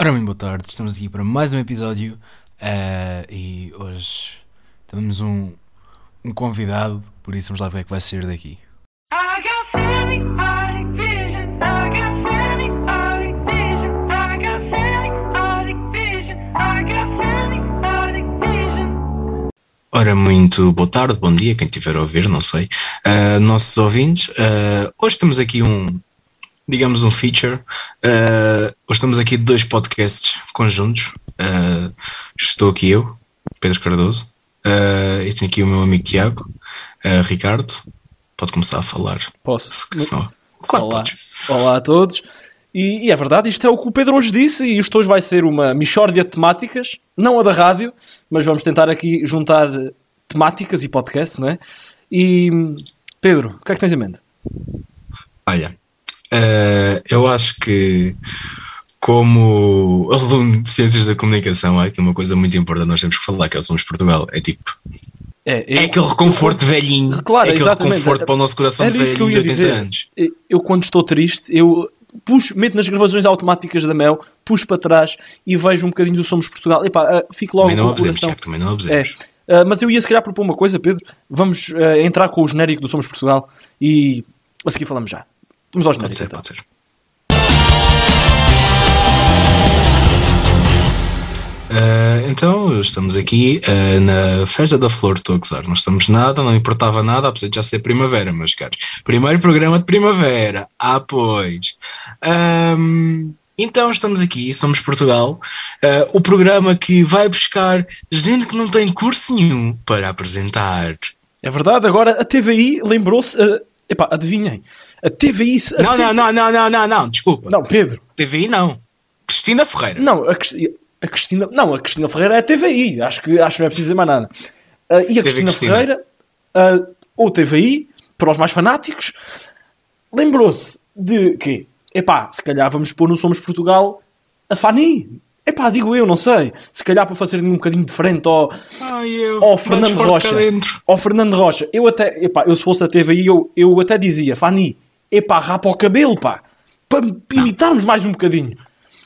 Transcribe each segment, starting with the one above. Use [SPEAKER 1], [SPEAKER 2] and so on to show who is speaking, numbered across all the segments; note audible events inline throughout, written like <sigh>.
[SPEAKER 1] Ora, muito boa tarde, estamos aqui para mais um episódio eh, e hoje temos um, um convidado, por isso vamos lá ver o que é que vai sair daqui. Ora, muito boa tarde, bom dia, quem estiver a ouvir, não sei. Eh, nossos ouvintes, eh, hoje temos aqui um, digamos, um feature. Eh, hoje temos aqui dois podcasts conjuntos. Eh, estou aqui eu, Pedro Cardoso, eh, e tenho aqui o meu amigo Tiago, Ricardo. Pode começar a falar.
[SPEAKER 2] Posso?
[SPEAKER 1] senão- Claro,
[SPEAKER 2] Olá.
[SPEAKER 1] podes.
[SPEAKER 2] Olá a todos. E, e é verdade, isto é o que o Pedro hoje disse, e isto hoje vai ser uma mixórdia de temáticas, não a da rádio, mas vamos tentar aqui juntar temáticas e podcast, não é? E Pedro, o que é que tens em mente?
[SPEAKER 1] Olha, eh, eu acho que como <laughs> aluno de Ciências da Comunicação, há aqui uma coisa muito importante nós temos que falar, que é o Somos Portugal. É tipo,
[SPEAKER 2] É,
[SPEAKER 1] é aquele reconforto velhinho,
[SPEAKER 2] Claro,
[SPEAKER 1] é aquele
[SPEAKER 2] exatamente.
[SPEAKER 1] reconforto para o nosso coração de
[SPEAKER 2] Era eu
[SPEAKER 1] velhinho de
[SPEAKER 2] ia
[SPEAKER 1] 80
[SPEAKER 2] dizer.
[SPEAKER 1] anos.
[SPEAKER 2] Eu, eu, quando estou triste, eu puxo, meto nas gravações automáticas da Mel, puxo para trás e vejo um bocadinho do Somos Portugal. Epá, ah, fico logo
[SPEAKER 1] Também
[SPEAKER 2] com
[SPEAKER 1] não abusemos. Tiago, também não
[SPEAKER 2] É, ah, mas eu ia se calhar propor uma coisa, Pedro. Vamos ah, entrar com o genérico do Somos Portugal e a seguir falamos já. Vamos ao
[SPEAKER 1] Pode ser,
[SPEAKER 2] então.
[SPEAKER 1] pode ser. Ah, então, estamos aqui ah, na Festa da Flor, estou a gozar. Não estamos nada, não importava nada, apesar de já ser primavera, meus caros. Primeiro programa de primavera. Ah, pois. Ahm, então, estamos aqui, somos Portugal, ah, o programa que vai buscar gente que não tem curso nenhum para apresentar.
[SPEAKER 2] É verdade, agora a TVI lembrou-se. ah, epá, adivinhem. A TVI. se-
[SPEAKER 1] Não, não, não, não, não, não, não, desculpa.
[SPEAKER 2] Não, Pedro.
[SPEAKER 1] TVI não. Cristina Ferreira.
[SPEAKER 2] Não, a, a Cristina. Não, a Cristina Ferreira é a TVI. Acho que, acho que não é preciso dizer mais nada. Ah, e a Cristina,
[SPEAKER 1] Cristina.
[SPEAKER 2] Ferreira, ah, ou TVI, para os mais fanáticos, lembrou-se de que, epá, se calhar vamos pôr no Somos Portugal a Fani. Epá, digo eu, não sei. Se calhar para fazer um bocadinho diferente ao,
[SPEAKER 1] Ai, eu.
[SPEAKER 2] ao Fernando Rocha. Ao Fernando Rocha. Eu até, epá, eu se fosse da TVI, eu, eu até dizia, Fani, epá, rapa o cabelo, pá. Para imitarmos mais um bocadinho.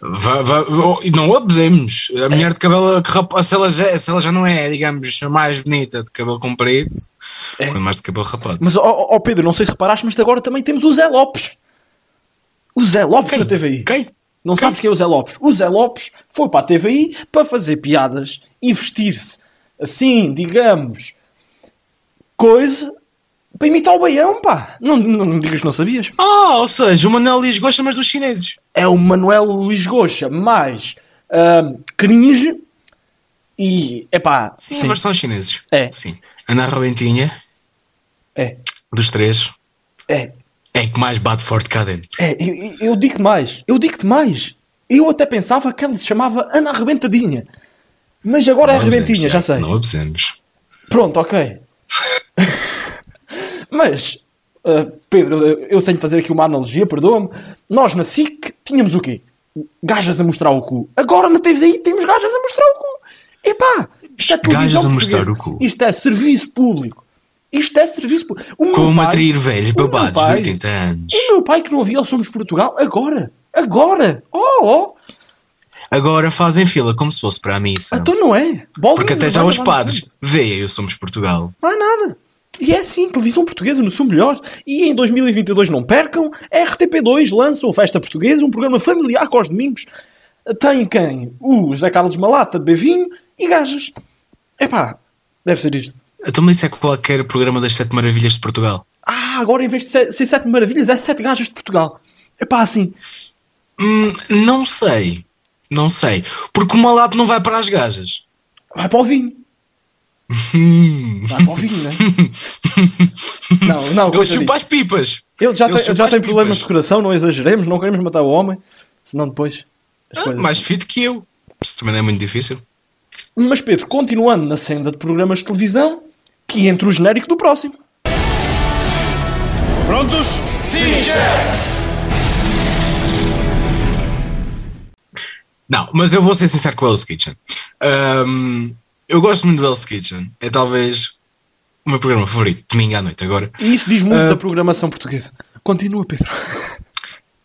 [SPEAKER 1] Vá- vá- oh, e não abusemos. A mulher de cabelo que rapa- se ela, já, se ela já não é, digamos, a mais bonita de cabelo comprido,
[SPEAKER 2] É.
[SPEAKER 1] quando mais de cabelo rapado.
[SPEAKER 2] Mas, ó ó, Pedro, não sei se reparaste, mas agora também temos o Zé Lopes. O Zé Lopes na TVI.
[SPEAKER 1] Quem?
[SPEAKER 2] Não sabes quem é o Zé Lopes? O Zé Lopes foi para a TVI para fazer piadas e vestir-se assim, digamos, coisa, para imitar o Baião, pá. Não, não, não digas que não sabias.
[SPEAKER 1] Ah, ou seja, o Manuel Liz gosta mais dos chineses.
[SPEAKER 2] É o Manuel Luís Goxa mais ahm, cringe e, epá,
[SPEAKER 1] Sim,
[SPEAKER 2] sim,
[SPEAKER 1] mas são chineses.
[SPEAKER 2] É.
[SPEAKER 1] Sim. Ana Rebentinha,
[SPEAKER 2] é,
[SPEAKER 1] dos três,
[SPEAKER 2] é,
[SPEAKER 1] é a que mais bate forte cá dentro.
[SPEAKER 2] É, eu, eu- digo-te mais. Eu digo-te mais. Eu até pensava que ela se chamava Ana Arrebentadinha. Mas agora é
[SPEAKER 1] Não abusemos,
[SPEAKER 2] Arrebentinha, já sei.
[SPEAKER 1] Não abusemos.
[SPEAKER 2] Pronto, ok. <laughs> Mas, ah, Pedro, eu- eu tenho de fazer aqui uma analogia, perdoa-me. Nós na SIC tínhamos o quê? Gajas a mostrar o cu. Agora na TVI temos gajas a mostrar o cu. Epá, isto é televisão
[SPEAKER 1] Gajas a mostrar o cu.
[SPEAKER 2] Isto é serviço público. Isto é serviço público. O
[SPEAKER 1] Como
[SPEAKER 2] pai-
[SPEAKER 1] atrair velhos babados de
[SPEAKER 2] pai-
[SPEAKER 1] 80 anos.
[SPEAKER 2] o meu pai que não havia Somos Portugal, agora, agora, oh, oh,
[SPEAKER 1] Agora fazem fila como se fosse para a missa.
[SPEAKER 2] então não é.
[SPEAKER 1] Porque até já os padres veem o Somos Portugal.
[SPEAKER 2] Não é nada. E é assim, televisão portuguesa no seu melhor. E em 2022 não percam, RTP2 lança o Festa Portuguesa, um programa familiar com os domingos. Tem quem? O Zé Carlos Malata, Bevinho e Gajas. Epá, deve ser isto.
[SPEAKER 1] Então, mas isso é qualquer programa das Sete Maravilhas de Portugal.
[SPEAKER 2] Ah, agora em vez de ser, ser Sete Maravilhas, é Sete Gajas de Portugal. Epá, assim,
[SPEAKER 1] Hum, não sei. Não sei. Porque o malato não vai para as gajas.
[SPEAKER 2] vai para o vinho.
[SPEAKER 1] Hum.
[SPEAKER 2] Vai para vinho, né? <laughs> não, não,
[SPEAKER 1] Ele chupa as pipas.
[SPEAKER 2] Ele já
[SPEAKER 1] Ele
[SPEAKER 2] tem, já tem problemas de
[SPEAKER 1] pipas.
[SPEAKER 2] coração, não exageremos, não queremos matar o homem, senão depois as
[SPEAKER 1] Ah,
[SPEAKER 2] coisas.
[SPEAKER 1] mais fit que eu. Isto também não é muito difícil.
[SPEAKER 2] Mas Pedro, continuando na senda de programas de televisão, que entre o genérico do próximo.
[SPEAKER 3] Prontos? Sim, chefe!
[SPEAKER 1] Não, mas eu vou ser sincero com o Hell's Kitchen. Hum, eu gosto muito do Hell's Kitchen. É talvez o meu programa favorito, domingo à noite agora.
[SPEAKER 2] E isso diz muito
[SPEAKER 1] Ah.
[SPEAKER 2] da programação portuguesa. Continua, Pedro. <laughs>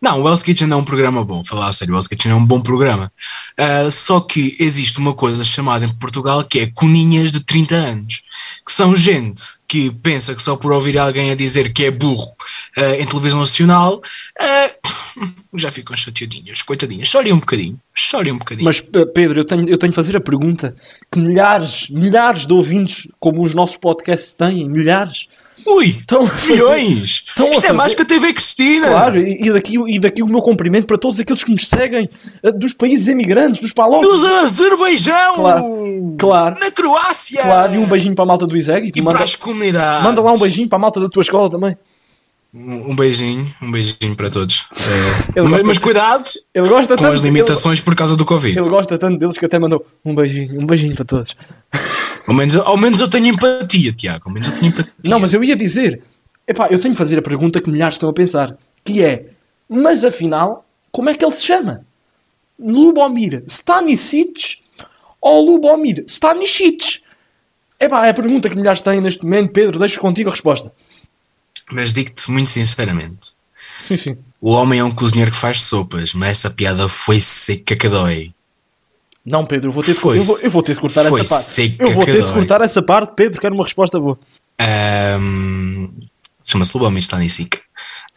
[SPEAKER 1] Não, o Hell's Kitchen é um programa bom. Falar a sério, o Hell's Kitchen é um bom programa. Ah, só que existe uma coisa chamada em Portugal que é coninhas de 30 anos, que são gente que pensa que só por ouvir alguém a dizer que é burro ah, em televisão nacional ah, <laughs> já ficam chateadinhas, coitadinhas. Chorem um bocadinho, chorem um bocadinho.
[SPEAKER 2] Mas, eh, Pedro, eu tenho, eu tenho de fazer a pergunta que milhares, milhares de ouvintes, como os nossos podcasts têm, milhares,
[SPEAKER 1] Ui,
[SPEAKER 2] estão
[SPEAKER 1] milhões!
[SPEAKER 2] estão a
[SPEAKER 1] Isto é
[SPEAKER 2] fazer-
[SPEAKER 1] mais que a TV Cristina!
[SPEAKER 2] Claro, e e daqui, e daqui o meu cumprimento para todos aqueles que nos seguem eh, dos países emigrantes, dos palocos.
[SPEAKER 1] Dos Azerbaijão!
[SPEAKER 2] Claro, claro.
[SPEAKER 1] Na Croácia!
[SPEAKER 2] Claro, e um beijinho para a malta do Iseg.
[SPEAKER 1] E
[SPEAKER 2] Manda,
[SPEAKER 1] para as comunidades.
[SPEAKER 2] manda lá um beijinho para a malta da tua escola também.
[SPEAKER 1] Um um beijinho, um beijinho para todos. É,
[SPEAKER 2] Ele
[SPEAKER 1] mas, mas cuidado
[SPEAKER 2] Ele gosta
[SPEAKER 1] com
[SPEAKER 2] tanto
[SPEAKER 1] as limitações por causa do Covid.
[SPEAKER 2] Ele, ele gosta tanto deles que até mandou um beijinho, um beijinho para todos.
[SPEAKER 1] Ao, menos, ao menos eu tenho empatia, Tiago. Ao menos eu tenho empatia.
[SPEAKER 2] Não, mas eu ia dizer, epá, eu tenho de fazer a pergunta que milhares estão a pensar, que é, mas afinal, como é que ele se chama? Lubomir Stanisic ou Lubomir Stanisic? Epá, é a pergunta que milhares têm neste momento. Pedro, deixo contigo a resposta.
[SPEAKER 1] Mas digo-te muito sinceramente:
[SPEAKER 2] Sim, sim.
[SPEAKER 1] o homem é um cozinheiro que faz sopas, mas essa piada foi seca que dói.
[SPEAKER 2] Não, Pedro, eu vou ter de, eu vou, eu vou ter de cortar
[SPEAKER 1] foi
[SPEAKER 2] essa parte. Eu vou ter de cortar essa parte. Pedro, quero uma resposta boa.
[SPEAKER 1] Ahm, Chama-se Lubomir Stanisic.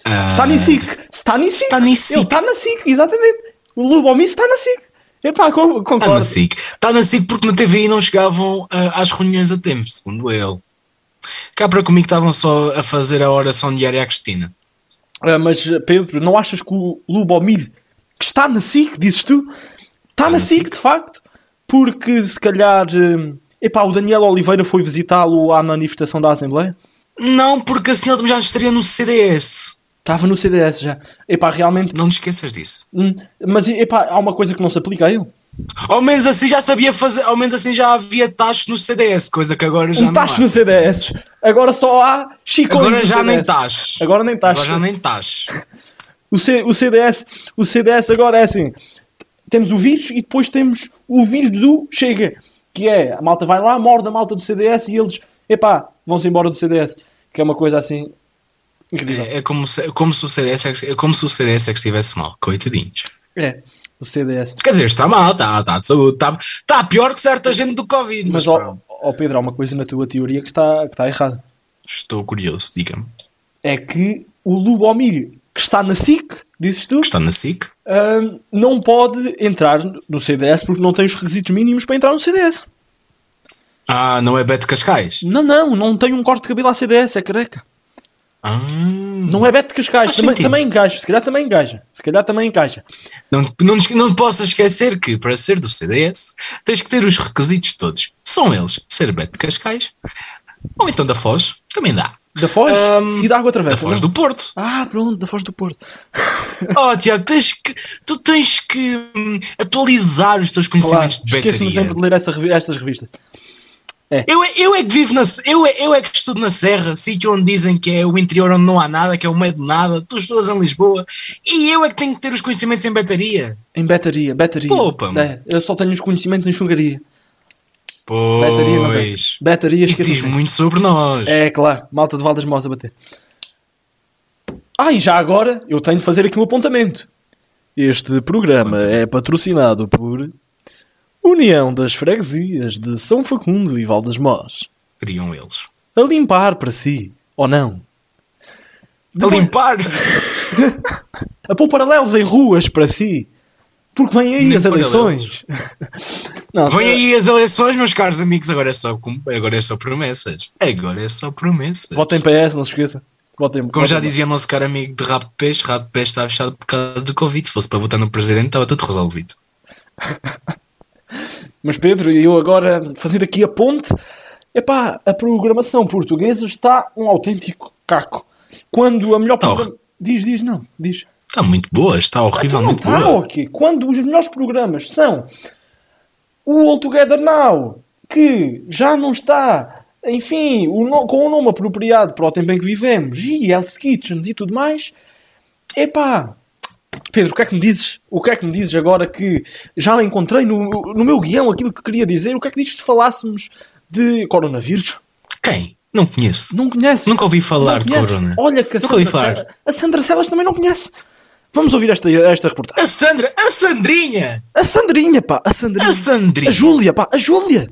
[SPEAKER 1] Ah,
[SPEAKER 2] Stanisic. Stanisic.
[SPEAKER 1] Stanisic.
[SPEAKER 2] Ele está na SIC, exatamente. O Lubomir está na SIC. Epá, con-
[SPEAKER 1] Está na
[SPEAKER 2] concordo.
[SPEAKER 1] SIC. Está na SIC porque na TVI não chegavam ah, às reuniões a tempo, segundo ele. Cá para comigo estavam só a fazer a oração diária à Cristina.
[SPEAKER 2] Ah, mas, Pedro, não achas que o Lubomir, que está na SIC, dizes tu, está na
[SPEAKER 1] na
[SPEAKER 2] SIC,
[SPEAKER 1] SIC.
[SPEAKER 2] de facto, porque se calhar. hum, Epá, o Daniel Oliveira foi visitá-lo à manifestação da Assembleia?
[SPEAKER 1] Não, porque assim ele já estaria no CDS.
[SPEAKER 2] Estava no CDS já. Epá, realmente.
[SPEAKER 1] Não te esqueças disso.
[SPEAKER 2] hum, Mas, epá, há uma coisa que não se aplica a ele.
[SPEAKER 1] Ao menos assim já sabia fazer, ao menos assim já havia taxas no CDS, coisa que agora já
[SPEAKER 2] Um
[SPEAKER 1] não
[SPEAKER 2] tacho
[SPEAKER 1] há.
[SPEAKER 2] no CDS. Agora só há chicões
[SPEAKER 1] Agora já nem taxas.
[SPEAKER 2] Agora nem taxas.
[SPEAKER 1] Agora já nem taxas.
[SPEAKER 2] O, C- o CDS, o CDS agora é assim: temos o vírus e depois temos o vírus do Chega, que é a malta vai lá, morde a malta do CDS e eles, epá, vão-se embora do CDS, que é uma coisa assim incrível.
[SPEAKER 1] É, é como, se, é como se o CDS é, é como se o CDS é que estivesse mal, coitadinhos.
[SPEAKER 2] É, o CDS.
[SPEAKER 1] Quer dizer, está mal, está, está de saúde, está, está pior que certa gente do Covid, mas,
[SPEAKER 2] Mas, ó, ó Pedro, há uma coisa na tua teoria que está, que está errada.
[SPEAKER 1] Estou curioso, diga-me.
[SPEAKER 2] É que o Lubomir, que está na SIC, dizes tu,
[SPEAKER 1] Está na SIC?
[SPEAKER 2] hum, não pode entrar no CDS porque não tem os requisitos mínimos para entrar no CDS.
[SPEAKER 1] Ah, não é Beto Cascais?
[SPEAKER 2] Não, não, não tem um corte de cabelo à CDS, é careca.
[SPEAKER 1] Ah,
[SPEAKER 2] Não é Beto de Cascais, também, também encaixa, se calhar também encaixa. Se calhar também encaixa.
[SPEAKER 1] não, não, não te possas esquecer que para ser do CDS tens que ter os requisitos todos. São eles ser Beto Cascais ou então da Foz, também dá.
[SPEAKER 2] Da Foz
[SPEAKER 1] Ahm,
[SPEAKER 2] e da Água
[SPEAKER 1] Da
[SPEAKER 2] Travessa.
[SPEAKER 1] Foz
[SPEAKER 2] não?
[SPEAKER 1] do Porto.
[SPEAKER 2] Ah, pronto, da Foz do Porto. <laughs>
[SPEAKER 1] Oh, Tiago, tens que, tu tens que hum, atualizar os teus
[SPEAKER 2] Claro,
[SPEAKER 1] conhecimentos de
[SPEAKER 2] esqueço-me
[SPEAKER 1] betaria.
[SPEAKER 2] sempre de ler essa estas revistas.
[SPEAKER 1] Eu, é- eu é que vivo na eu é, eu é que estudo na Serra, sítio onde dizem que é o interior onde não há nada, que é o meio de nada, tu estudas em Lisboa e eu é que tenho que ter os conhecimentos em betaria.
[SPEAKER 2] Em Betaria, Betaria.
[SPEAKER 1] Poupa.
[SPEAKER 2] É, eu só tenho os conhecimentos em Xungaria. Betaria não tem.
[SPEAKER 1] Pois.
[SPEAKER 2] Betaria,
[SPEAKER 1] Isso diz muito sobre nós.
[SPEAKER 2] É, claro, malta de Valdas Mós a bater. Ah, e já agora eu tenho de fazer aqui um apontamento. Este programa é patrocinado por União das Freguesias de São Facundo e Valdas Mós.
[SPEAKER 1] Queriam eles.
[SPEAKER 2] A limpar para si, ou não?
[SPEAKER 1] A limpar. <laughs>
[SPEAKER 2] A pôr paralelos em ruas para si. Porque vêm aí
[SPEAKER 1] Nem
[SPEAKER 2] as eleições. <laughs> não,
[SPEAKER 1] Vêm aí as eleições, meus caros amigos, agora é só, agora é só promessas. Agora é só promessas.
[SPEAKER 2] Votem PS, não se esqueça. Votem,
[SPEAKER 1] Como já
[SPEAKER 2] votem-
[SPEAKER 1] dizia o nosso caro amigo de Rabo de Peixe, Rabo de Peixe está fechado por causa do Covid. Se fosse para votar no presidente, estava tudo resolvido. <laughs>
[SPEAKER 2] Mas Pedro, eu agora fazendo aqui a ponte, epá, a programação portuguesa está um autêntico caco. Quando a melhor
[SPEAKER 1] Tá
[SPEAKER 2] programa... Diz, diz, não, diz.
[SPEAKER 1] Está muito boa, está
[SPEAKER 2] Então
[SPEAKER 1] horrivelmente
[SPEAKER 2] está,
[SPEAKER 1] boa.
[SPEAKER 2] ok. Quando os melhores programas são o All Together Now, que já não está, enfim, o no- com o nome apropriado para o tempo em que vivemos, e Health Kitchens e tudo mais, epá... Pedro, o que é que me dizes? O que é que me dizes agora que já encontrei no, no meu guião aquilo que queria dizer? O que é que dizes se falássemos de coronavírus?
[SPEAKER 1] Quem? Não conheço.
[SPEAKER 2] Não conheces?
[SPEAKER 1] Nunca ouvi falar de corona.
[SPEAKER 2] Olha que a
[SPEAKER 1] Nunca ouvi
[SPEAKER 2] Sandra,
[SPEAKER 1] falar.
[SPEAKER 2] Celas, a Sandra Celas também não conhece. Vamos ouvir esta, esta reportagem.
[SPEAKER 1] A Sandra, a Sandrinha!
[SPEAKER 2] A Sandrinha, pá, a Sandrinha.
[SPEAKER 1] A Sandrinha!
[SPEAKER 2] A Júlia, pá, a Júlia.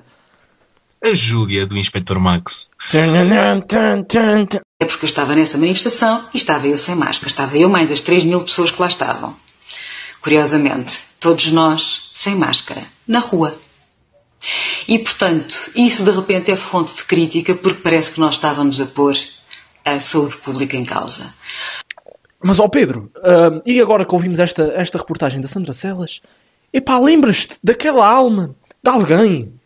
[SPEAKER 1] A Júlia do Inspector Max.
[SPEAKER 4] É porque eu estava nessa manifestação e estava eu sem máscara. Estava eu mais as 3 mil pessoas que lá estavam. Curiosamente, todos nós sem máscara, na rua. E, portanto, isso de repente é fonte de crítica porque parece que nós estávamos a pôr a saúde pública em causa.
[SPEAKER 2] Mas, ó Pedro, ah, e agora que ouvimos esta, esta reportagem da Sandra Celas, epá, lembras-te daquela alma, de alguém,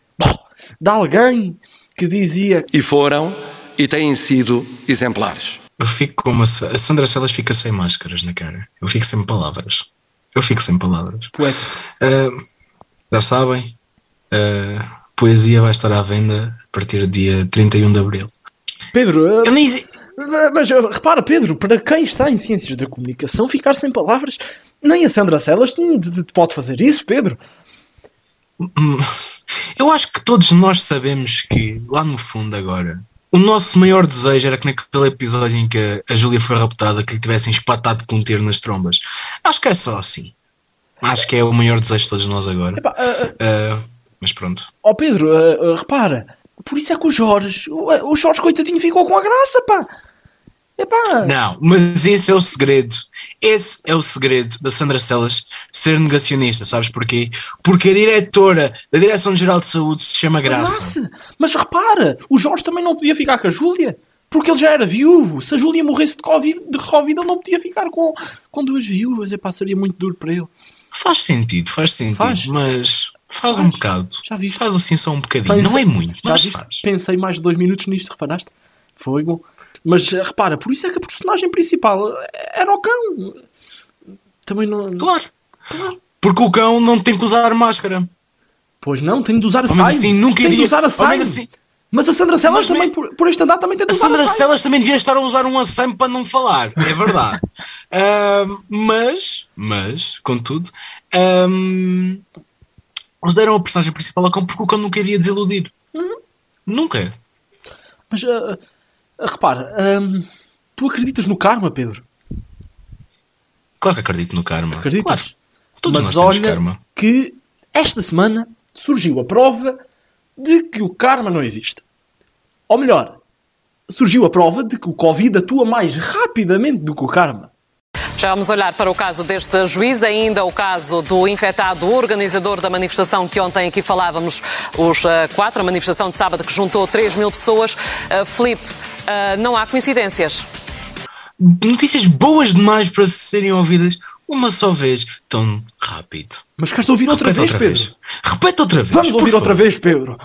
[SPEAKER 2] de alguém que dizia
[SPEAKER 5] E foram e têm sido exemplares.
[SPEAKER 1] Eu fico como a, Sa- a Sandra Celas fica sem máscaras na cara. Eu fico sem palavras. Eu fico sem palavras.
[SPEAKER 2] poeta.
[SPEAKER 1] Ah, já sabem, a poesia vai estar à venda a partir do dia 31 de Abril.
[SPEAKER 2] Pedro,
[SPEAKER 1] Eu nem
[SPEAKER 2] mas repara, Pedro, para quem está em ciências da comunicação, ficar sem palavras, nem a Sandra Celas pode fazer isso, Pedro.
[SPEAKER 1] Eu acho que todos nós sabemos que, lá no fundo agora, o nosso maior desejo era que naquele episódio em que a, a Júlia foi raptada, que lhe tivessem espatado com um tiro nas trombas. Acho que é só assim. Acho que é o maior desejo de todos nós agora.
[SPEAKER 2] Epá, ah, Ah,
[SPEAKER 1] mas pronto.
[SPEAKER 2] Ó Pedro, ah, repara, por isso é que o Jorge, o, o Jorge coitadinho ficou com a graça, pá. Epá,
[SPEAKER 1] Não, mas esse é o segredo. Esse é o segredo da Sandra Celas ser negacionista, sabes porquê? Porque a diretora da Direção-Geral de Saúde se chama Graça.
[SPEAKER 2] graça. Mas repara, o Jorge também não podia ficar com a Júlia. Porque ele já era viúvo. Se a Júlia morresse de Covid, de Covid ele não podia ficar com, com duas viúvas. Epá, seria muito duro para ele.
[SPEAKER 1] Faz sentido, faz sentido,
[SPEAKER 2] Faz.
[SPEAKER 1] mas faz, um
[SPEAKER 2] Faz.
[SPEAKER 1] bocado.
[SPEAKER 2] Já viste?
[SPEAKER 1] Faz assim só um bocadinho. Não é muito,
[SPEAKER 2] Já
[SPEAKER 1] mas
[SPEAKER 2] viste?
[SPEAKER 1] faz.
[SPEAKER 2] Pensei mais de dois minutos nisto, reparaste? Foi bom. Mas repara, por isso é que a personagem principal era o cão. Também não.
[SPEAKER 1] Claro. Porque o cão não tem que usar máscara.
[SPEAKER 2] Pois não, tem de usar a saia.
[SPEAKER 1] assim nunca
[SPEAKER 2] tem de
[SPEAKER 1] iria-
[SPEAKER 2] usar a saia.
[SPEAKER 1] assim-
[SPEAKER 2] Mas a Sandra Celas
[SPEAKER 1] Mas
[SPEAKER 2] também, por, por este andar, também tem de
[SPEAKER 1] A
[SPEAKER 2] usar
[SPEAKER 1] Sandra
[SPEAKER 2] a saia.
[SPEAKER 1] Celas também devia estar a usar um assame para não falar, é verdade. <laughs> Ahm, mas, mas, contudo, ahm, eles deram a personagem principal ao cão porque o cão nunca iria desiludir.
[SPEAKER 2] Uhum.
[SPEAKER 1] Nunca.
[SPEAKER 2] Mas ah, repara, hum, tu acreditas no karma, Pedro?
[SPEAKER 1] Claro que acredito no karma.
[SPEAKER 2] Acreditas?
[SPEAKER 1] Claro. Todos
[SPEAKER 2] Mas
[SPEAKER 1] nós temos
[SPEAKER 2] olha
[SPEAKER 1] karma.
[SPEAKER 2] que esta semana surgiu a prova de que o karma não existe. Ou melhor, surgiu a prova de que o Covid atua mais rapidamente do que o karma.
[SPEAKER 6] Já vamos olhar para o caso deste juiz, ainda o caso do infectado organizador da manifestação que ontem aqui falávamos, os eh, quatro, a manifestação de sábado que juntou 3 mil pessoas. Uh, Filipe, eh, não há coincidências.
[SPEAKER 1] Notícias boas demais para serem ouvidas uma só vez, tão rápido.
[SPEAKER 2] Mas queres ouvir outra
[SPEAKER 1] Repete
[SPEAKER 2] vez,
[SPEAKER 1] outra
[SPEAKER 2] Pedro?
[SPEAKER 1] vez. Repete outra vez.
[SPEAKER 2] Vamos ouvir outra
[SPEAKER 1] favor.
[SPEAKER 2] vez, Pedro.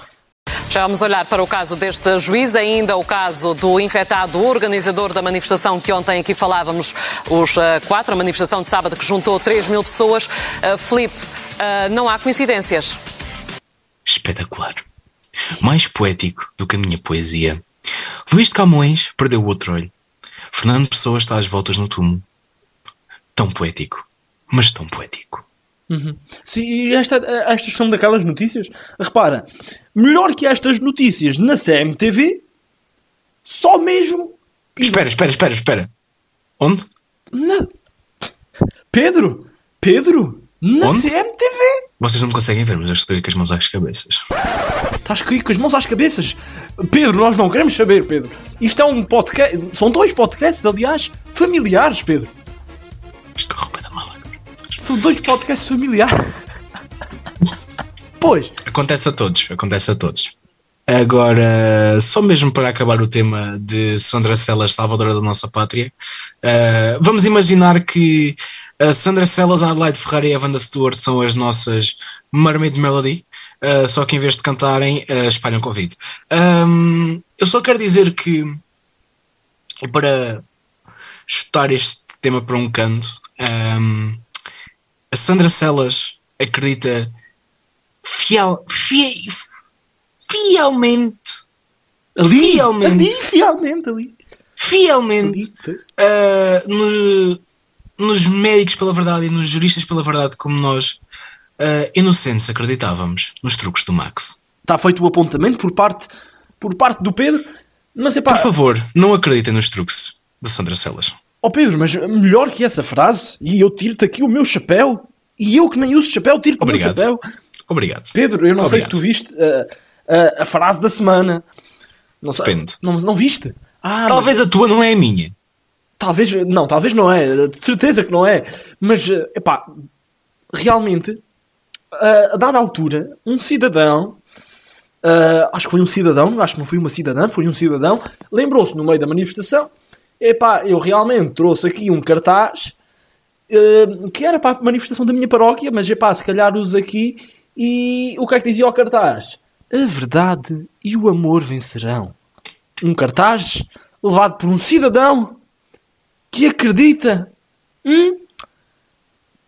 [SPEAKER 6] Já vamos olhar para o caso deste juiz, ainda o caso do infectado organizador da manifestação que ontem aqui falávamos, os eh, quatro, a manifestação de sábado que juntou 3 mil pessoas. Uh, Filipe, eh, não há coincidências.
[SPEAKER 1] Espetacular. Mais poético do que a minha poesia. Luís de Camões perdeu o outro olho. Fernando Pessoa está às voltas no túmulo. Tão poético, mas tão poético.
[SPEAKER 2] Sim, e esta, estas são daquelas notícias. Repara, melhor que estas notícias na CMTV, só mesmo.
[SPEAKER 1] Espera, espera, espera, espera. Onde?
[SPEAKER 2] Na... Pedro! Pedro! Na
[SPEAKER 1] Onde?
[SPEAKER 2] CMTV!
[SPEAKER 1] Vocês não me conseguem ver, mas eu estou com as mãos às cabeças.
[SPEAKER 2] Estás aqui com as mãos às cabeças. Pedro, nós não queremos saber, Pedro. Isto é um podcast. São dois podcasts, aliás, familiares, Pedro.
[SPEAKER 1] Estou com a roupa da mala.
[SPEAKER 2] São dois podcasts familiares. pois.
[SPEAKER 1] Acontece a todos, acontece a todos. Agora, só mesmo para acabar o tema de Sandra Celas, salvadora da nossa pátria, eh, vamos imaginar que a Sandra Celas, a Adelaide Ferrari e a Wanda Stewart são as nossas Mermaid Melody, eh, só que em vez de cantarem, eh, espalham Covid. Ahm, eu só quero dizer que, para chutar este tema para um canto, ahm, a Sandra Celas acredita fiel, fie- fielmente,
[SPEAKER 2] Ali,
[SPEAKER 1] Fielmente.
[SPEAKER 2] ali, fielmente, ali.
[SPEAKER 1] fielmente ah, no- nos médicos pela verdade e nos juristas pela verdade, como nós, ah, inocentes, acreditávamos nos truques do Max.
[SPEAKER 2] Está feito o apontamento por parte, por parte do Pedro. Mas é pá,
[SPEAKER 1] Por favor, não acreditem nos truques da Sandra Celas.
[SPEAKER 2] Oh Pedro, mas melhor que essa frase, e eu tiro-te aqui o meu chapéu, e eu que nem uso chapéu, tiro-te o meu
[SPEAKER 1] Obrigado.
[SPEAKER 2] chapéu.
[SPEAKER 1] Obrigado.
[SPEAKER 2] Pedro, eu não sei se
[SPEAKER 1] Obrigado.
[SPEAKER 2] tu viste uh, uh, a frase da semana. Não sei.
[SPEAKER 1] Depende.
[SPEAKER 2] Não, não viste? Ah, mas-
[SPEAKER 1] Talvez a tua não é a minha.
[SPEAKER 2] Talvez, não, talvez não é, de certeza que não é, mas, epá, realmente, a, a dada altura, um cidadão, ah, acho que foi um cidadão, acho que não foi uma cidadã, foi um cidadão, lembrou-se no meio da manifestação, epá, eu realmente trouxe aqui um cartaz, eh, que era para a manifestação da minha paróquia, mas epá, se calhar uso aqui, e o que é que dizia o cartaz? A verdade e o amor vencerão. Um cartaz levado por um cidadão que acredita hum,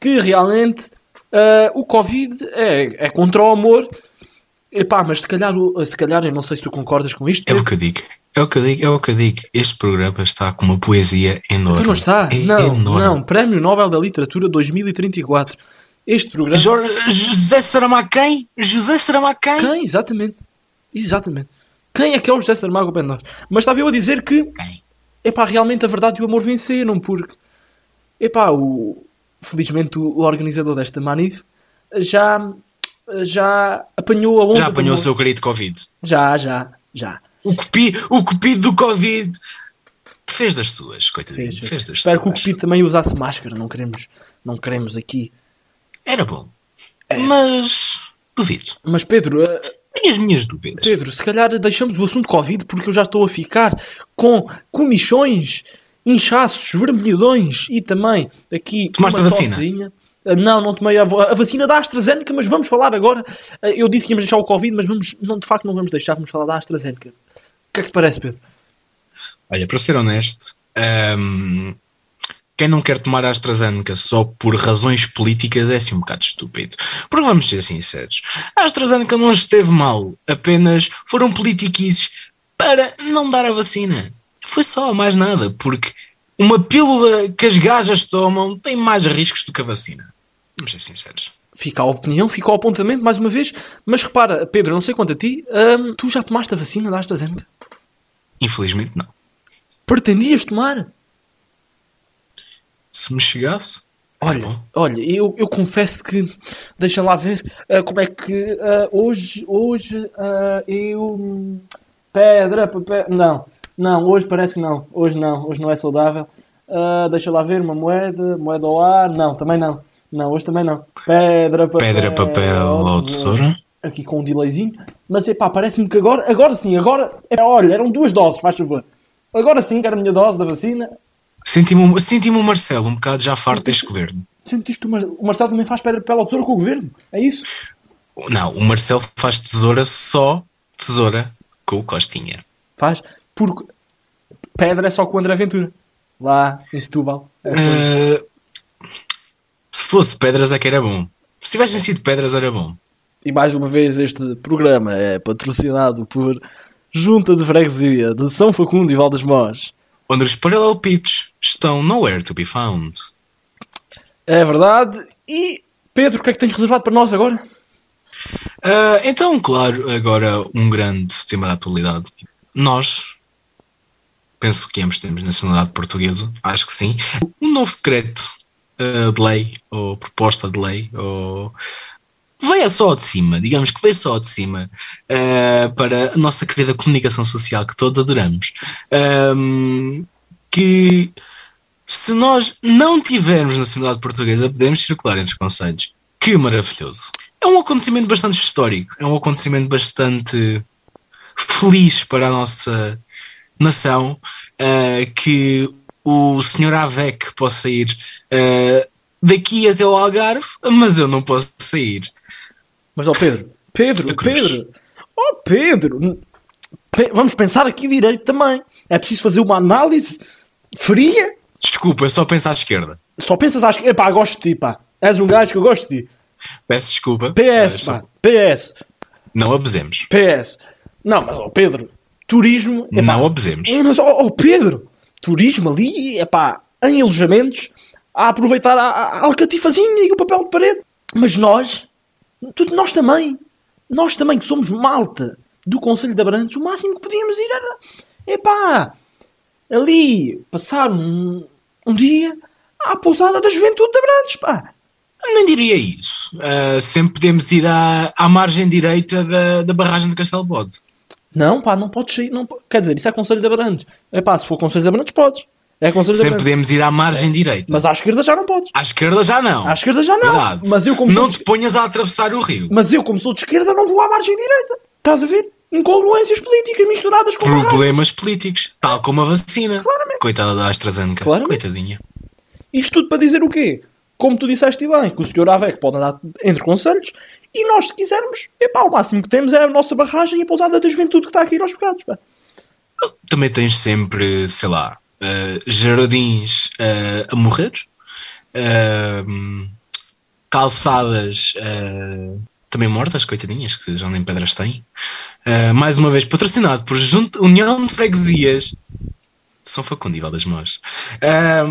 [SPEAKER 2] que realmente ah, o Covid é, é contra o amor. Epá, mas se calhar, se calhar, eu não sei se tu concordas com isto.
[SPEAKER 1] É o que eu digo. É o que eu digo, é o que eu digo. Este programa está com uma poesia enorme.
[SPEAKER 2] Então não está?
[SPEAKER 1] É
[SPEAKER 2] não,
[SPEAKER 1] enorme.
[SPEAKER 2] não. Prémio Nobel da Literatura 2034. Este programa.
[SPEAKER 1] Jorge, José Saramago quem? José Saramago quem?
[SPEAKER 2] Quem? Exatamente. Exatamente. Quem é que é o José Saramago Pendor? Mas estava eu a dizer que.
[SPEAKER 1] Quem?
[SPEAKER 2] Epá, realmente a verdade e o amor venceram, porque. Epá, o. Felizmente o, o organizador desta manif já. Já apanhou a onda.
[SPEAKER 1] Já apanhou o seu querido Covid.
[SPEAKER 2] Já, já, já.
[SPEAKER 1] O cupi, o cupido do Covid fez das suas, coitadinho.
[SPEAKER 2] Fez.
[SPEAKER 1] Fez, das
[SPEAKER 2] Espero que o
[SPEAKER 1] suas.
[SPEAKER 2] Cupido também usasse máscara. Não queremos, não queremos aqui.
[SPEAKER 1] Era bom.
[SPEAKER 2] É.
[SPEAKER 1] Mas duvido.
[SPEAKER 2] Mas Pedro, eh,
[SPEAKER 1] Tenho as minhas dúvidas.
[SPEAKER 2] Pedro, se calhar deixamos o assunto Covid porque eu já estou a ficar com comichões, inchaços, vermelhidões e também aqui
[SPEAKER 1] Tomaste
[SPEAKER 2] uma
[SPEAKER 1] a vacina?
[SPEAKER 2] tossezinha. Ah, Não, não tomei a, a vacina da AstraZeneca, mas vamos falar agora. Ah, Eu disse que íamos deixar o Covid, mas vamos, não, de facto não vamos deixar, vamos falar da AstraZeneca. O que é que te parece, Pedro?
[SPEAKER 1] Olha, para ser honesto, hum, quem não quer tomar a AstraZeneca só por razões políticas é assim um bocado estúpido. Porque vamos ser sinceros, a AstraZeneca não esteve mal, apenas foram politiquices para não dar a vacina. Foi só, mais nada, porque uma pílula que as gajas tomam tem mais riscos do que a vacina. Vamos ser sinceros.
[SPEAKER 2] Fica a opinião, fica o apontamento mais uma vez. Mas repara, Pedro, não sei quanto a ti, hum, tu já tomaste a vacina da AstraZeneca?
[SPEAKER 1] Infelizmente não.
[SPEAKER 2] Pretendias tomar?
[SPEAKER 1] Se me chegasse, era
[SPEAKER 2] Olha, olha, eu, eu confesso que deixa lá ver ah, como é que ah, hoje, hoje ah, eu hum, pedra, papel. Não, não, hoje parece que não. Hoje não, hoje não é saudável. Ah, deixa lá ver uma moeda, moeda ao ar. Não, também não. Não, hoje também não. Pedra, papel.
[SPEAKER 1] Pedra, papel ou tesoura?
[SPEAKER 2] Aqui com um delayzinho. Mas epá, parece-me que agora, agora sim, agora. é, olha, eram duas doses, faz favor. Agora sim, que era a minha dose da vacina.
[SPEAKER 1] Senti-me senti o Marcelo um bocado já farto deste governo.
[SPEAKER 2] Sentiste o, Mar o Marcelo também faz pedra, papel ou tesoura com o governo? É isso?
[SPEAKER 1] Não, o Marcelo faz tesoura só tesoura com o Costinha.
[SPEAKER 2] Faz. Porque pedra é só com o André Ventura. Lá em Setúbal.
[SPEAKER 1] Eh, se fosse pedras é que era bom. Se tivessem sido pedras era bom.
[SPEAKER 2] E mais uma vez este programa é patrocinado por Junta de Freguesia de São Facundo e Valdas Mós.
[SPEAKER 1] Onde os paralelepípedos estão nowhere to be found.
[SPEAKER 2] É verdade. E Pedro, o que é que tens reservado para nós agora?
[SPEAKER 1] Ah, então, claro, agora um grande tema da atualidade. Nós, penso que ambos temos nacionalidade portuguesa, acho que sim. Um novo decreto ah, de lei, ou proposta de lei, ou. Veio só de cima, digamos que veio só de cima ah, para a nossa querida comunicação social que todos adoramos. Ahm, que se nós não tivermos nacionalidade portuguesa, podemos circular entre os conselhos. Que maravilhoso! É um acontecimento bastante histórico, é um acontecimento bastante feliz para a nossa nação ah, que o senhor Avec possa ir ah, daqui até o Algarve, mas eu não posso sair.
[SPEAKER 2] Mas ó Pedro, Pedro. Pedro, ó Pedro, Pe- vamos pensar aqui direito também. É preciso fazer uma análise fria.
[SPEAKER 1] Desculpa, eu só penso à esquerda.
[SPEAKER 2] Só pensas, acho que, epá, gosto de ti, pá. És um gajo que eu gosto de ti.
[SPEAKER 1] Peço desculpa.
[SPEAKER 2] PS,
[SPEAKER 1] mas só-
[SPEAKER 2] pá, PS,
[SPEAKER 1] Não abusemos.
[SPEAKER 2] PS. Não, mas ó Pedro, turismo, epá,
[SPEAKER 1] Não abusemos.
[SPEAKER 2] Mas ó ó, Pedro, turismo ali, epá, em alojamentos, a aproveitar a, a, a alcatifazinha e o papel de parede. Mas nós, tudo nós também, nós também que somos malta do Conselho de Abrantes, o máximo que podíamos ir era, epá, ali, passar um- um dia à pousada da juventude de Abrantes, pá.
[SPEAKER 1] Nem diria isso. Ah, sempre podemos ir à, à margem direita da, da barragem do Castelo Bode.
[SPEAKER 2] Não, pá, não podes sair. Não, quer dizer, isso é Conselho de Abrantes. É pá, se for Conselho de Abrantes, podes. É Conselho de
[SPEAKER 1] Sempre
[SPEAKER 2] Abrantes.
[SPEAKER 1] podemos ir à margem direita.
[SPEAKER 2] Mas à esquerda já não podes.
[SPEAKER 1] À esquerda já não.
[SPEAKER 2] À esquerda já não.
[SPEAKER 1] Verdade.
[SPEAKER 2] Mas eu, como
[SPEAKER 1] não te
[SPEAKER 2] de...
[SPEAKER 1] ponhas a atravessar o rio.
[SPEAKER 2] Mas eu, como sou de esquerda, não vou à margem direita. Estás a ver? Incongruências políticas misturadas com.
[SPEAKER 1] Problemas políticos, tal como a vacina.
[SPEAKER 2] Claramente.
[SPEAKER 1] Coitada da AstraZeneca.
[SPEAKER 2] Claramente.
[SPEAKER 1] Coitadinha.
[SPEAKER 2] Isto tudo para dizer o quê? Como tu disseste bem, que o senhor Avec pode andar entre conselhos e nós, se quisermos, epá, o máximo que temos é a nossa barragem e a pousada da juventude que está aqui aos bocados. pá.
[SPEAKER 1] Também tens sempre, sei lá, ah, jardins ah, a morrer, ah, calçadas também mortas, coitadinhas, que já nem pedras têm. Mais uma vez, patrocinado por Junta- União de Freguesias São Facundo e Valdas Mós. Ah,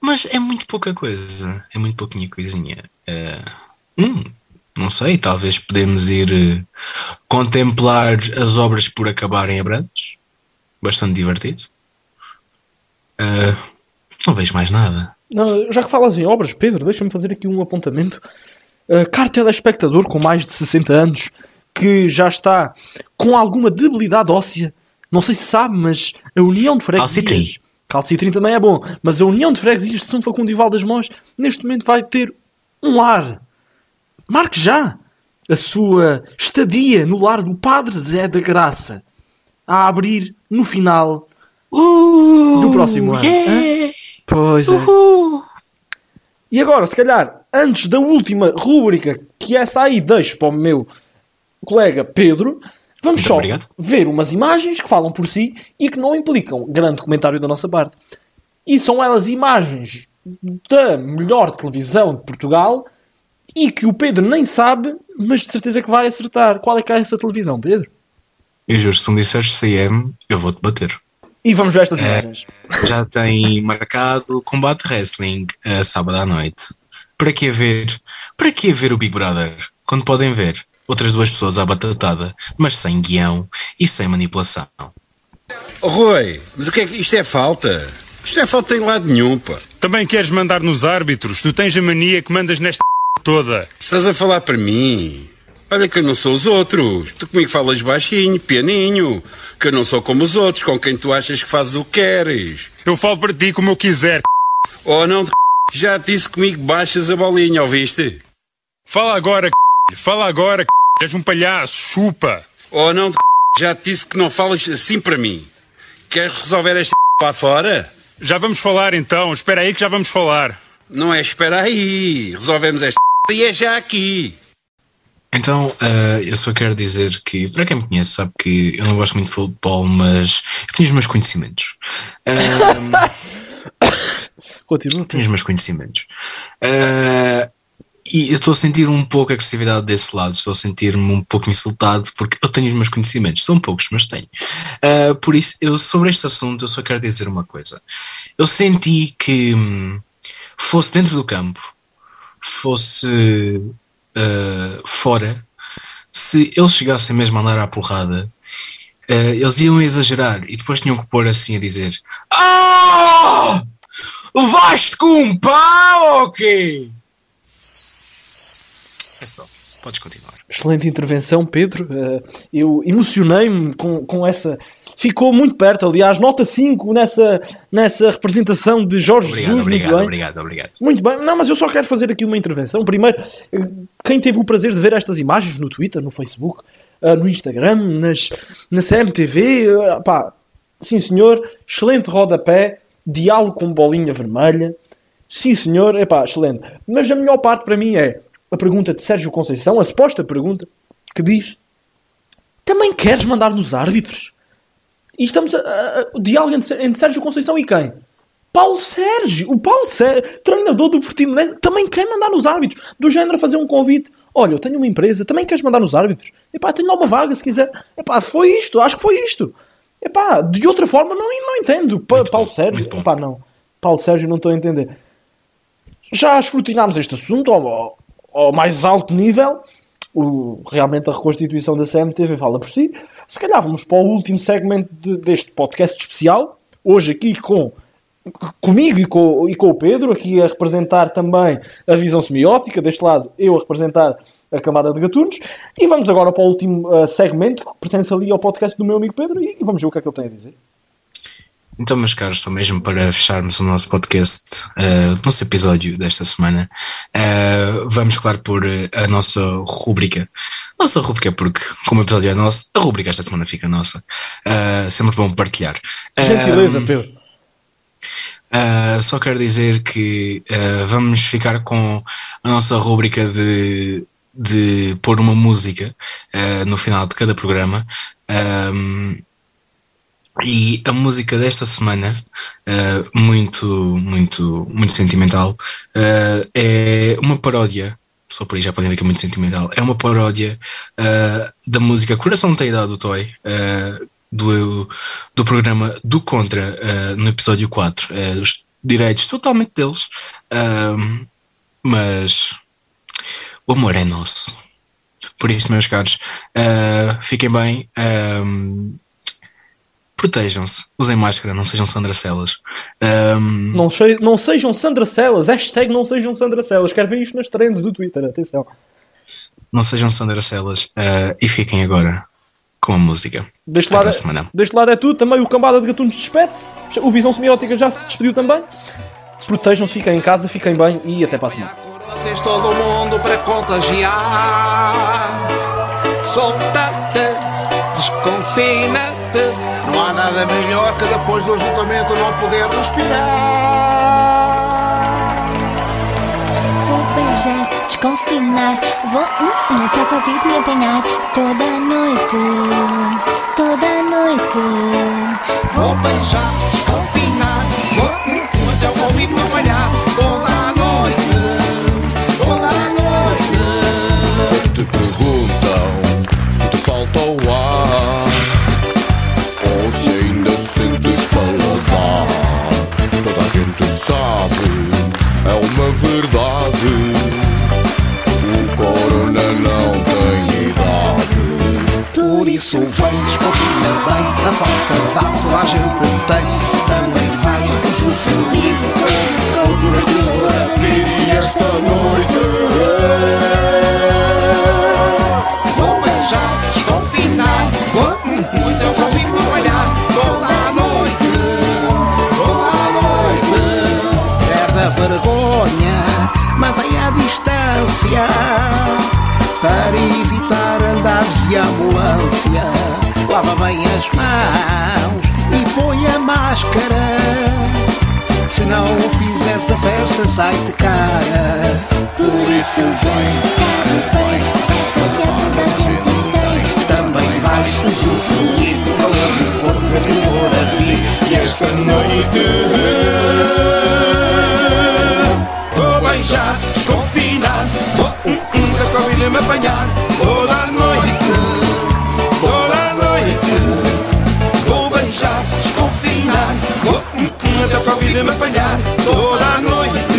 [SPEAKER 1] mas é muito pouca coisa, é muito pouquinha coisinha. Hum, não sei, talvez podemos ir eh, contemplar as obras por acabar em Abrantes. Bastante divertido. Ah, não vejo mais nada.
[SPEAKER 2] Não, já que falas em obras, Pedro, deixa-me fazer aqui um apontamento. Uh, Caro telespectador com mais de 60 anos, que já está com alguma debilidade óssea, não sei se sabe, mas a União de Freguesias...
[SPEAKER 1] Calcitrim.
[SPEAKER 2] Calcitrim também é bom, mas a União de Freguesias de São Facundo e Valdas Mós, neste momento vai ter um lar. Marque já a sua estadia no lar do Padre Zé da Graça, a abrir no final do próximo ano. Pois é. E agora, se calhar, antes da última rúbrica, que essa aí deixo para o meu colega Pedro, vamos
[SPEAKER 1] Muito
[SPEAKER 2] só
[SPEAKER 1] obrigado.
[SPEAKER 2] ver umas imagens que falam por si e que não implicam grande comentário da nossa parte. E são elas imagens da melhor televisão de Portugal e que o Pedro nem sabe, mas de certeza que vai acertar. Qual é que é essa televisão, Pedro?
[SPEAKER 1] Eu juro, se tu me disseres CM, eu vou-te bater.
[SPEAKER 2] E vamos ver estas
[SPEAKER 1] É.
[SPEAKER 2] imagens.
[SPEAKER 1] Já tem marcado combate wrestling a sábado à noite. Para que ver? Para que ver o Big Brother? Quando podem ver outras duas pessoas à batatada, mas sem guião e sem manipulação.
[SPEAKER 7] Oh, Rui, mas o que é que isto é falta? Isto é falta em lado nenhum, pá.
[SPEAKER 3] Também queres mandar nos árbitros? Tu tens a mania que mandas nesta toda.
[SPEAKER 7] Estás a falar para mim? Olha que eu não sou os outros. Tu comigo falas baixinho, pianinho. Que eu não sou como os outros, com quem tu achas que fazes o que queres.
[SPEAKER 3] Eu falo para ti como eu quiser.
[SPEAKER 7] Oh, não, de já te disse comigo baixas a bolinha, ouviste?
[SPEAKER 3] Fala agora, fala agora, és um palhaço, chupa.
[SPEAKER 7] Oh, não, de já te disse que não falas assim para mim. Queres resolver esta lá fora?
[SPEAKER 3] Já vamos falar então, espera aí que já vamos falar.
[SPEAKER 7] Não é espera aí. Resolvemos esta e é já aqui.
[SPEAKER 1] Então, eh, eu só quero dizer que, para quem me conhece, sabe que eu não gosto muito de futebol, mas eu tenho os meus conhecimentos. Ah, <coughs>
[SPEAKER 2] Continua.
[SPEAKER 1] tenho os meus conhecimentos. Ah, e eu estou a sentir um pouco a agressividade desse lado, estou a sentir-me um pouco insultado porque eu tenho os meus conhecimentos, são poucos, mas tenho. Ah, por isso, eu, sobre este assunto, eu só quero dizer uma coisa. Eu senti que hum, fosse dentro do campo, fosse ah, fora, se eles chegassem mesmo a andar à porrada, ah, eles iam exagerar e depois tinham que pôr assim a dizer: Ah! Levaste com um pau quê? É só, podes continuar.
[SPEAKER 2] Excelente intervenção, Pedro. Eh, eu emocionei-me com, com essa. Ficou muito perto, aliás, nota 5 nessa, nessa representação de Jorge
[SPEAKER 1] Obrigado,
[SPEAKER 2] Jesus.
[SPEAKER 1] obrigado,
[SPEAKER 2] muito bem.
[SPEAKER 1] obrigado, obrigado.
[SPEAKER 2] Muito bem, não, mas eu só quero fazer aqui uma intervenção. Primeiro, eh, quem teve o prazer de ver estas imagens no Twitter, no Facebook, eh, no Instagram, nas, na CMTV, pá, sim senhor, excelente rodapé, diálogo com bolinha vermelha, sim senhor, é pá, excelente. Mas a melhor parte para mim é a pergunta de Sérgio Conceição, a suposta pergunta, que diz: Também queres mandar nos árbitros? E estamos a, a- a- o diálogo entre, entre Sérgio Conceição e quem? Paulo Sérgio, o Paulo Sérgio, treinador do Portimonense, também quer mandar nos árbitros, do género fazer um convite. Olha, eu tenho uma empresa, também queres mandar nos árbitros? Epá, tenho lá uma vaga se quiser. Epá, foi isto, acho que foi isto. Epá, de outra forma não, não entendo. Pa- Paulo
[SPEAKER 1] bom,
[SPEAKER 2] Sérgio, epá, não. Paulo Sérgio, não estou a entender. Já escrutinámos este assunto ao, ao- mais alto nível. O, realmente a reconstituição da CMTV fala por si. Se calhar vamos para o último segmento de- deste podcast especial. Hoje aqui com comigo e com, e com o Pedro, aqui a representar também a visão semiótica, deste lado eu a representar a camada de gatunos, e vamos agora para o último uh, segmento que pertence ali ao podcast do meu amigo Pedro e, e vamos ver o que é que ele tem a dizer.
[SPEAKER 1] Então, meus caros, só mesmo para fecharmos o nosso podcast, uh, o nosso episódio desta semana, uh, vamos, claro, por uh, a nossa rúbrica. Nossa rúbrica, porque, como o episódio é nosso, a rúbrica esta semana fica nossa. Uh, sempre bom partilhar.
[SPEAKER 2] Gentileza,
[SPEAKER 1] Um,
[SPEAKER 2] Pedro.
[SPEAKER 1] Uh, só quero dizer que uh, vamos ficar com a nossa rúbrica de, de pôr uma música uh, no final de cada programa. Um, e a música desta semana, uh, muito, muito, muito sentimental, uh, é uma paródia. Só por aí já podem ver que é muito sentimental. É uma paródia uh, da música Coração Tem Idade do Toy, do, do programa do Contra, no episódio 4. Uh, os direitos totalmente deles, mas o amor é nosso. Por isso, meus caros, fiquem bem. Protejam-se, usem máscara, não sejam Sandra Celas. Um,
[SPEAKER 2] Não, se- não sejam Sandra Celas, hashtag não sejam Sandra Celas. Quero ver isto nas trends do Twitter, atenção.
[SPEAKER 1] não sejam Sandra Celas uh, e fiquem agora com a música.
[SPEAKER 2] Deste lado, é,
[SPEAKER 1] semana.
[SPEAKER 2] deste lado é tudo, também o Cambada de Gatunos despede-se, o Visão Semiótica já se despediu também. Protejam-se, fiquem em casa, fiquem bem e até para a semana.
[SPEAKER 8] Tens todo o mundo para contagiar. Solta-te, desconfina-te. Não há nada melhor que depois do ajuntamento não poder respirar.
[SPEAKER 9] Vou beijar, desconfinar. Vou hum, o Covid me apanhar. Toda noite, toda noite.
[SPEAKER 8] Vou beijar, desconfinar. lava bem as mãos e põe a
[SPEAKER 10] máscara. Se não o fizeres da festa, sai de cara.
[SPEAKER 8] Por isso vem, sabe bem, fica toda a gente tem. Também vais usufruir do calor do corpo que mora. E esta noite vou beijar, desconfinar, vou um, um, da Covid me apanhar. me apanhar toda a noite.